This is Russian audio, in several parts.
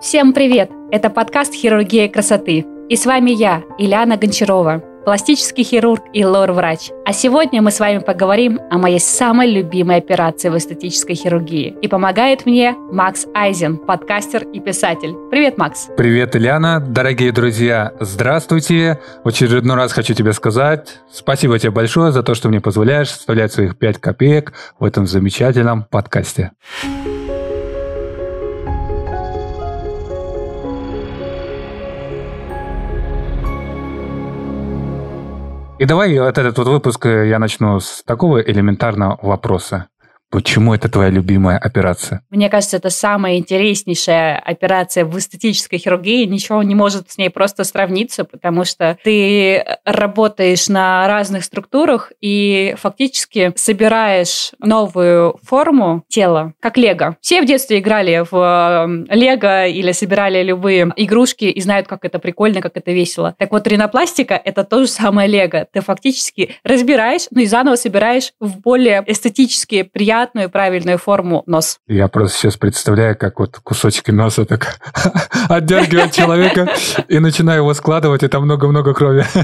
Всем привет! Это подкаст «Хирургия красоты». И с вами я, Ильяна Гончарова, пластический хирург и лор-врач. А сегодня мы с вами поговорим о моей самой любимой операции в эстетической хирургии. И помогает мне Макс Айзен, подкастер и писатель. Привет, Макс. Привет, Ильяна. Дорогие друзья, здравствуйте. В очередной раз хочу тебе сказать спасибо тебе большое за то, что мне позволяешь вставлять своих 5 копеек в этом замечательном подкасте. И давай вот этот вот выпуск э, я начну с такого элементарного вопроса. Почему это твоя любимая операция? Мне кажется, это самая интереснейшая операция в эстетической хирургии. Ничего не может с ней просто сравниться, потому что ты работаешь на разных структурах и фактически собираешь новую форму тела, как лего. Все в детстве играли в эм, лего или собирали любые игрушки и знают, как это прикольно, как это весело. Так вот, ринопластика — это то же самое лего. Ты фактически разбираешь, ну и заново собираешь в более эстетически приятные приятную и правильную форму нос. Я просто сейчас представляю, как вот кусочки носа так отдергивает человека и начинаю его складывать, и там много-много крови.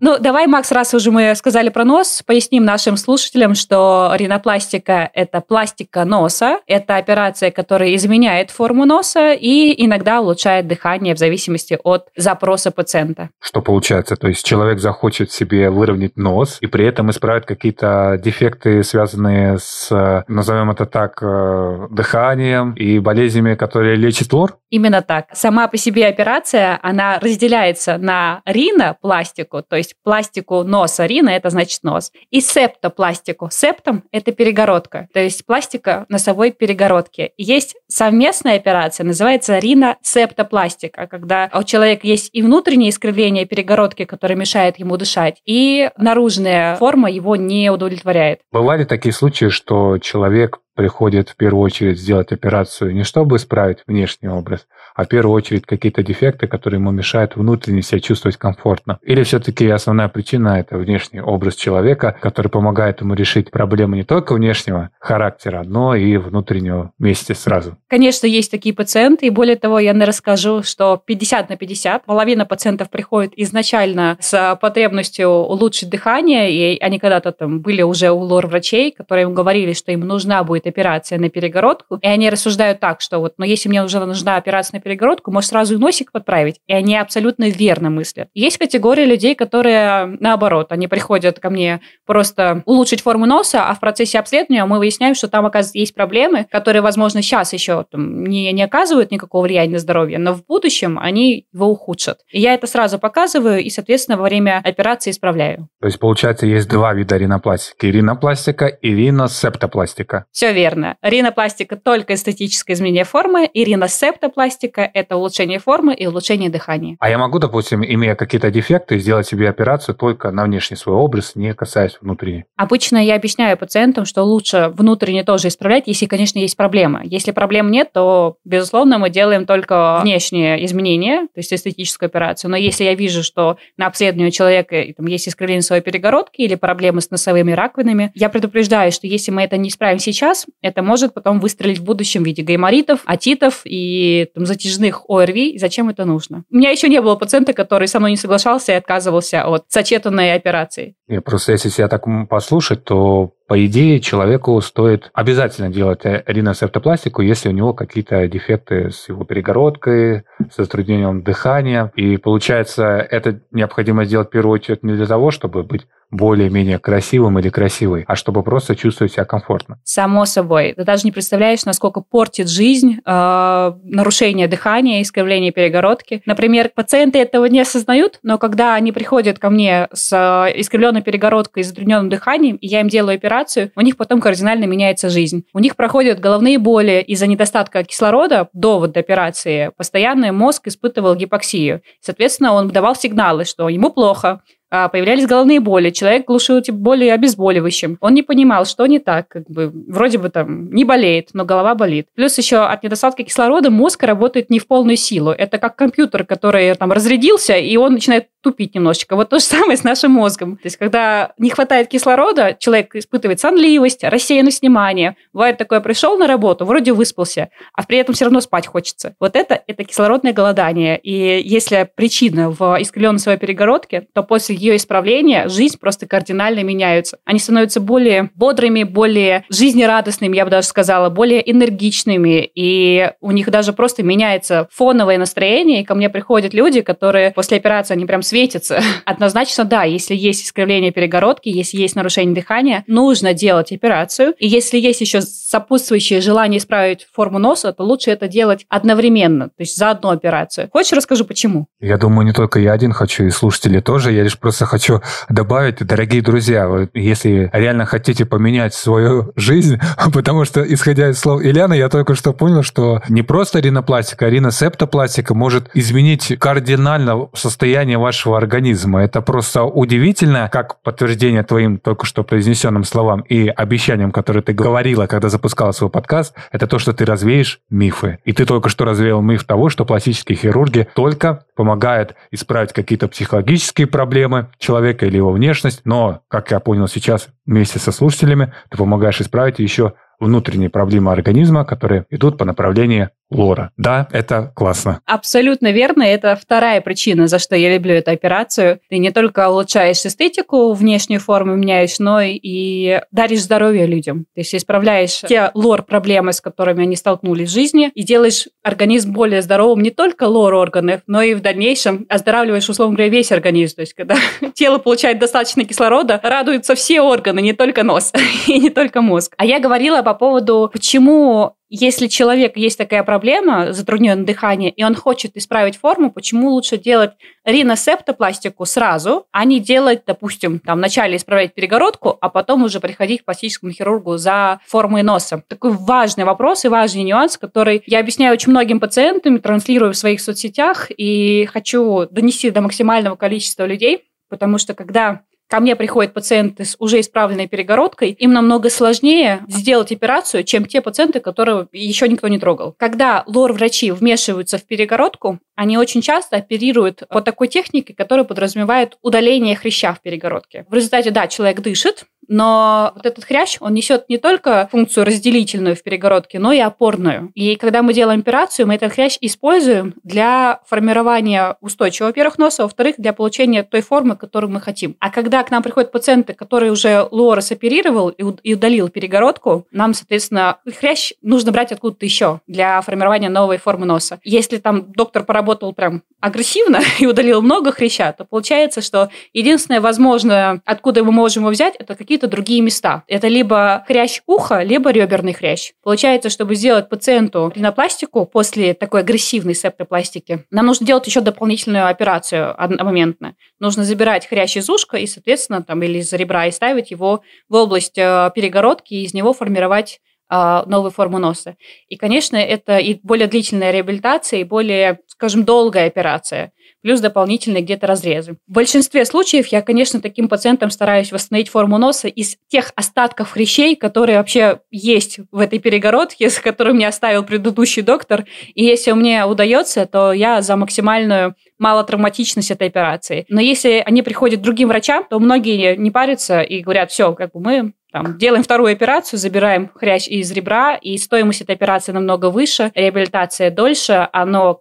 Ну, давай, Макс, раз уже мы сказали про нос, поясним нашим слушателям, что ринопластика – это пластика носа, это операция, которая изменяет форму носа и иногда улучшает дыхание в зависимости от запроса пациента. Что получается? То есть человек захочет себе выровнять нос и при этом исправить какие-то дефекты, связанные с назовем это так, э, дыханием и болезнями, которые лечит лор? Именно так. Сама по себе операция, она разделяется на ринопластику, то есть пластику носа. Рина – это значит нос. И септопластику. Септом – это перегородка, то есть пластика носовой перегородки. Есть совместная операция, называется риносептопластика, когда у человека есть и внутреннее искривление перегородки, которое мешает ему дышать, и наружная форма его не удовлетворяет. Бывали такие случаи, что человек приходит в первую очередь сделать операцию не чтобы исправить внешний образ, а в первую очередь какие-то дефекты, которые ему мешают внутренне себя чувствовать комфортно. Или все-таки основная причина – это внешний образ человека, который помогает ему решить проблемы не только внешнего характера, но и внутреннего вместе сразу. Конечно, есть такие пациенты, и более того, я расскажу, что 50 на 50, половина пациентов приходит изначально с потребностью улучшить дыхание, и они когда-то там были уже у лор-врачей, которые им говорили, что им нужна будет операция на перегородку, и они рассуждают так, что вот, ну, если мне уже нужна операция на перегородку, может, сразу и носик подправить. И они абсолютно верно мыслят. Есть категория людей, которые, наоборот, они приходят ко мне просто улучшить форму носа, а в процессе обследования мы выясняем, что там, оказывается, есть проблемы, которые, возможно, сейчас еще там, не, не оказывают никакого влияния на здоровье, но в будущем они его ухудшат. И я это сразу показываю и, соответственно, во время операции исправляю. То есть, получается, есть два вида ринопластики. Ринопластика и риносептопластика. Все верно. Ринопластика только эстетическое изменение формы, и риносептопластика – это улучшение формы и улучшение дыхания. А я могу, допустим, имея какие-то дефекты, сделать себе операцию только на внешний свой образ, не касаясь внутренней? Обычно я объясняю пациентам, что лучше внутренне тоже исправлять, если, конечно, есть проблема. Если проблем нет, то, безусловно, мы делаем только внешние изменения, то есть эстетическую операцию. Но если я вижу, что на обследовании у человека там, есть искривление своей перегородки или проблемы с носовыми раковинами, я предупреждаю, что если мы это не исправим сейчас, это может потом выстрелить в будущем в виде гайморитов, атитов и там, затяжных ОРВИ. Зачем это нужно? У меня еще не было пациента, который со мной не соглашался и отказывался от сочетанной операции. Я просто, если себя так послушать, то по идее, человеку стоит обязательно делать риносептопластику, если у него какие-то дефекты с его перегородкой, с затруднением дыхания. И получается, это необходимо сделать в первую очередь не для того, чтобы быть более-менее красивым или красивой, а чтобы просто чувствовать себя комфортно. Само собой. Ты даже не представляешь, насколько портит жизнь э, нарушение дыхания, искривление перегородки. Например, пациенты этого не осознают, но когда они приходят ко мне с э, искривленной перегородкой и затрудненным дыханием, и я им делаю операцию, у них потом кардинально меняется жизнь. У них проходят головные боли из-за недостатка кислорода до вот операции. Постоянно мозг испытывал гипоксию. Соответственно, он давал сигналы, что ему плохо, появлялись головные боли, человек глушил эти боли обезболивающим. Он не понимал, что не так, как бы вроде бы там не болеет, но голова болит. Плюс еще от недостатка кислорода мозг работает не в полную силу. Это как компьютер, который там разрядился, и он начинает тупить немножечко. Вот то же самое с нашим мозгом. То есть, когда не хватает кислорода, человек испытывает сонливость, рассеянность внимания. Бывает такое, пришел на работу, вроде выспался, а при этом все равно спать хочется. Вот это, это кислородное голодание. И если причина в искривленной своей перегородке, то после ее исправления жизнь просто кардинально меняется. Они становятся более бодрыми, более жизнерадостными, я бы даже сказала, более энергичными. И у них даже просто меняется фоновое настроение. И ко мне приходят люди, которые после операции, они прям светятся. Однозначно, да, если есть искривление перегородки, если есть нарушение дыхания, нужно делать операцию. И если есть еще сопутствующее желание исправить форму носа, то лучше это делать одновременно, то есть за одну операцию. Хочешь, расскажу, почему? Я думаю, не только я один хочу, и слушатели тоже. Я лишь просто хочу добавить, дорогие друзья, вот если реально хотите поменять свою жизнь, потому что, исходя из слов Ильяны, я только что понял, что не просто ринопластика, а риносептопластика может изменить кардинально состояние вашего организма. Это просто удивительно, как подтверждение твоим только что произнесенным словам и обещаниям, которые ты говорила, когда запускала свой подкаст, это то, что ты развеешь мифы. И ты только что развеял миф того, что пластические хирурги только помогают исправить какие-то психологические проблемы человека или его внешность, но, как я понял сейчас вместе со слушателями, ты помогаешь исправить еще внутренние проблемы организма, которые идут по направлению лора. Да, это классно. Абсолютно верно. Это вторая причина, за что я люблю эту операцию. Ты не только улучшаешь эстетику, внешнюю форму меняешь, но и даришь здоровье людям. То есть исправляешь те лор-проблемы, с которыми они столкнулись в жизни, и делаешь организм более здоровым не только лор-органов, но и в дальнейшем оздоравливаешь, условно говоря, весь организм. То есть когда тело получает достаточно кислорода, радуются все органы, не только нос и не только мозг. А я говорила по поводу, почему если человек есть такая проблема, затрудненное дыхание, и он хочет исправить форму, почему лучше делать риносептопластику сразу, а не делать, допустим, там вначале исправлять перегородку, а потом уже приходить к пластическому хирургу за формой носа. Такой важный вопрос и важный нюанс, который я объясняю очень многим пациентам, транслирую в своих соцсетях и хочу донести до максимального количества людей, потому что когда ко мне приходят пациенты с уже исправленной перегородкой, им намного сложнее сделать операцию, чем те пациенты, которые еще никто не трогал. Когда лор-врачи вмешиваются в перегородку, они очень часто оперируют по такой технике, которая подразумевает удаление хряща в перегородке. В результате, да, человек дышит, но вот этот хрящ, он несет не только функцию разделительную в перегородке, но и опорную. И когда мы делаем операцию, мы этот хрящ используем для формирования устойчивого, во-первых, носа, во-вторых, для получения той формы, которую мы хотим. А когда к нам приходят пациенты, которые уже лорес оперировал и удалил перегородку, нам, соответственно, хрящ нужно брать откуда-то еще для формирования новой формы носа. Если там доктор поработал прям агрессивно и удалил много хряща, то получается, что единственное возможное, откуда мы можем его взять, это какие какие-то другие места. Это либо хрящ уха, либо реберный хрящ. Получается, чтобы сделать пациенту ринопластику после такой агрессивной септопластики, нам нужно делать еще дополнительную операцию одномоментно. Нужно забирать хрящ из ушка и, соответственно, там или из ребра и ставить его в область э, перегородки и из него формировать э, новую форму носа. И, конечно, это и более длительная реабилитация, и более, скажем, долгая операция плюс дополнительные где-то разрезы. В большинстве случаев я, конечно, таким пациентам стараюсь восстановить форму носа из тех остатков хрящей, которые вообще есть в этой перегородке, с которой мне оставил предыдущий доктор. И если мне удается, то я за максимальную малотравматичность этой операции. Но если они приходят к другим врачам, то многие не парятся и говорят, все, как бы мы там, делаем вторую операцию, забираем хрящ из ребра, и стоимость этой операции намного выше, реабилитация дольше, оно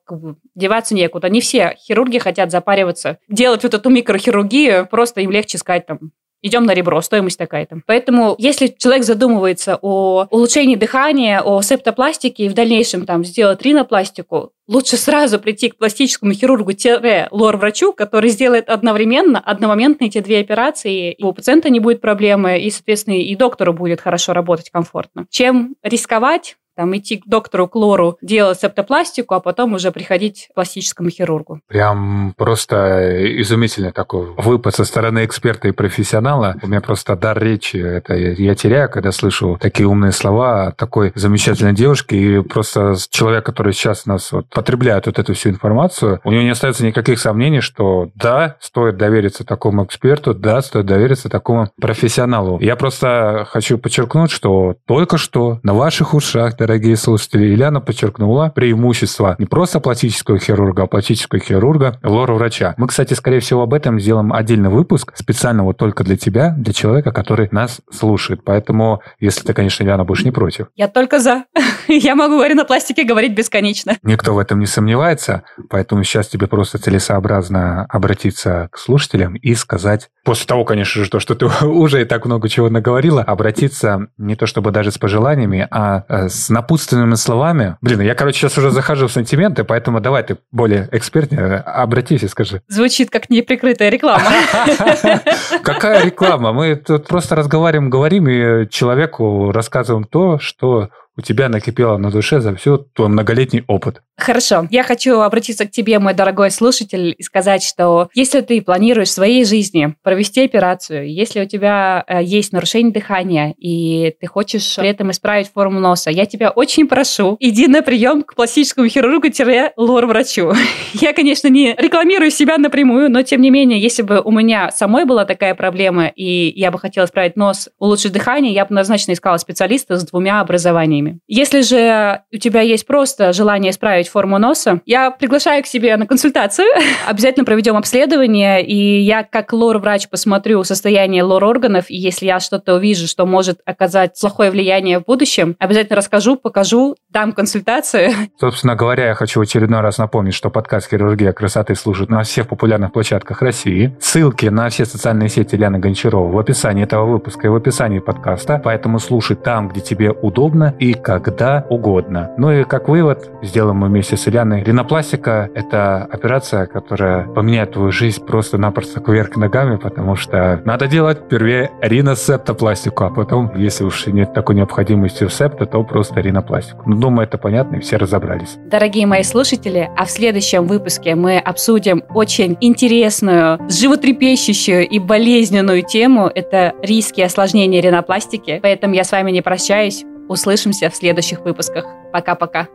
деваться некуда. Не все хирурги хотят запариваться, делать вот эту микрохирургию, просто им легче сказать там, идем на ребро, стоимость такая-то. Поэтому, если человек задумывается о улучшении дыхания, о септопластике и в дальнейшем там сделать ринопластику, лучше сразу прийти к пластическому хирургу-лор-врачу, который сделает одновременно, одномоментно эти две операции, и у пациента не будет проблемы, и, соответственно, и доктору будет хорошо работать комфортно. Чем рисковать, там идти к доктору Клору, делать септопластику, а потом уже приходить к пластическому хирургу. Прям просто изумительный такой выпад со стороны эксперта и профессионала. У меня просто дар речи, это я теряю, когда слышу такие умные слова такой замечательной девушки, и просто человек, который сейчас нас вот потребляет вот эту всю информацию, у него не остается никаких сомнений, что да, стоит довериться такому эксперту, да, стоит довериться такому профессионалу. Я просто хочу подчеркнуть, что только что на ваших ушах, дорогие слушатели, Ильяна подчеркнула преимущество не просто пластического хирурга, а пластического хирурга, лора-врача. Мы, кстати, скорее всего, об этом сделаем отдельный выпуск, специально вот только для тебя, для человека, который нас слушает. Поэтому, если ты, конечно, Ильяна, будешь не против. Я только за. Я могу о ринопластике говорить бесконечно. Никто в этом не сомневается, поэтому сейчас тебе просто целесообразно обратиться к слушателям и сказать, после того, конечно же, то, что ты уже и так много чего наговорила, обратиться не то чтобы даже с пожеланиями, а э, с напутственными словами. Блин, я, короче, сейчас уже захожу в сантименты, поэтому давай ты более экспертнее обратись и скажи. Звучит как неприкрытая реклама. Какая реклама? Мы тут просто разговариваем, говорим, и человеку рассказываем то, что у тебя накипело на душе за все твой многолетний опыт. Хорошо. Я хочу обратиться к тебе, мой дорогой слушатель, и сказать, что если ты планируешь в своей жизни провести операцию, если у тебя э, есть нарушение дыхания, и ты хочешь при этом исправить форму носа, я тебя очень прошу, иди на прием к пластическому хирургу-лор-врачу. Я, конечно, не рекламирую себя напрямую, но тем не менее, если бы у меня самой была такая проблема, и я бы хотела исправить нос, улучшить дыхание, я бы однозначно искала специалиста с двумя образованиями. Если же у тебя есть просто желание исправить форму носа, я приглашаю к себе на консультацию. Обязательно проведем обследование, и я как лор-врач посмотрю состояние лор-органов, и если я что-то увижу, что может оказать плохое влияние в будущем, обязательно расскажу, покажу, дам консультацию. Собственно говоря, я хочу в очередной раз напомнить, что подкаст «Хирургия красоты» служит на всех популярных площадках России. Ссылки на все социальные сети Ляны Гончарова в описании этого выпуска и в описании подкаста, поэтому слушай там, где тебе удобно и когда угодно. Ну и как вывод, сделаем мы вместе с Ильяной. Ринопластика — это операция, которая поменяет твою жизнь просто-напросто кверх ногами, потому что надо делать впервые риносептопластику, а потом, если уж нет такой необходимости в септо, то просто ринопластику. Ну, думаю, это понятно, и все разобрались. Дорогие мои слушатели, а в следующем выпуске мы обсудим очень интересную, животрепещущую и болезненную тему. Это риски осложнения ринопластики. Поэтому я с вами не прощаюсь. Услышимся в следующих выпусках. Пока-пока.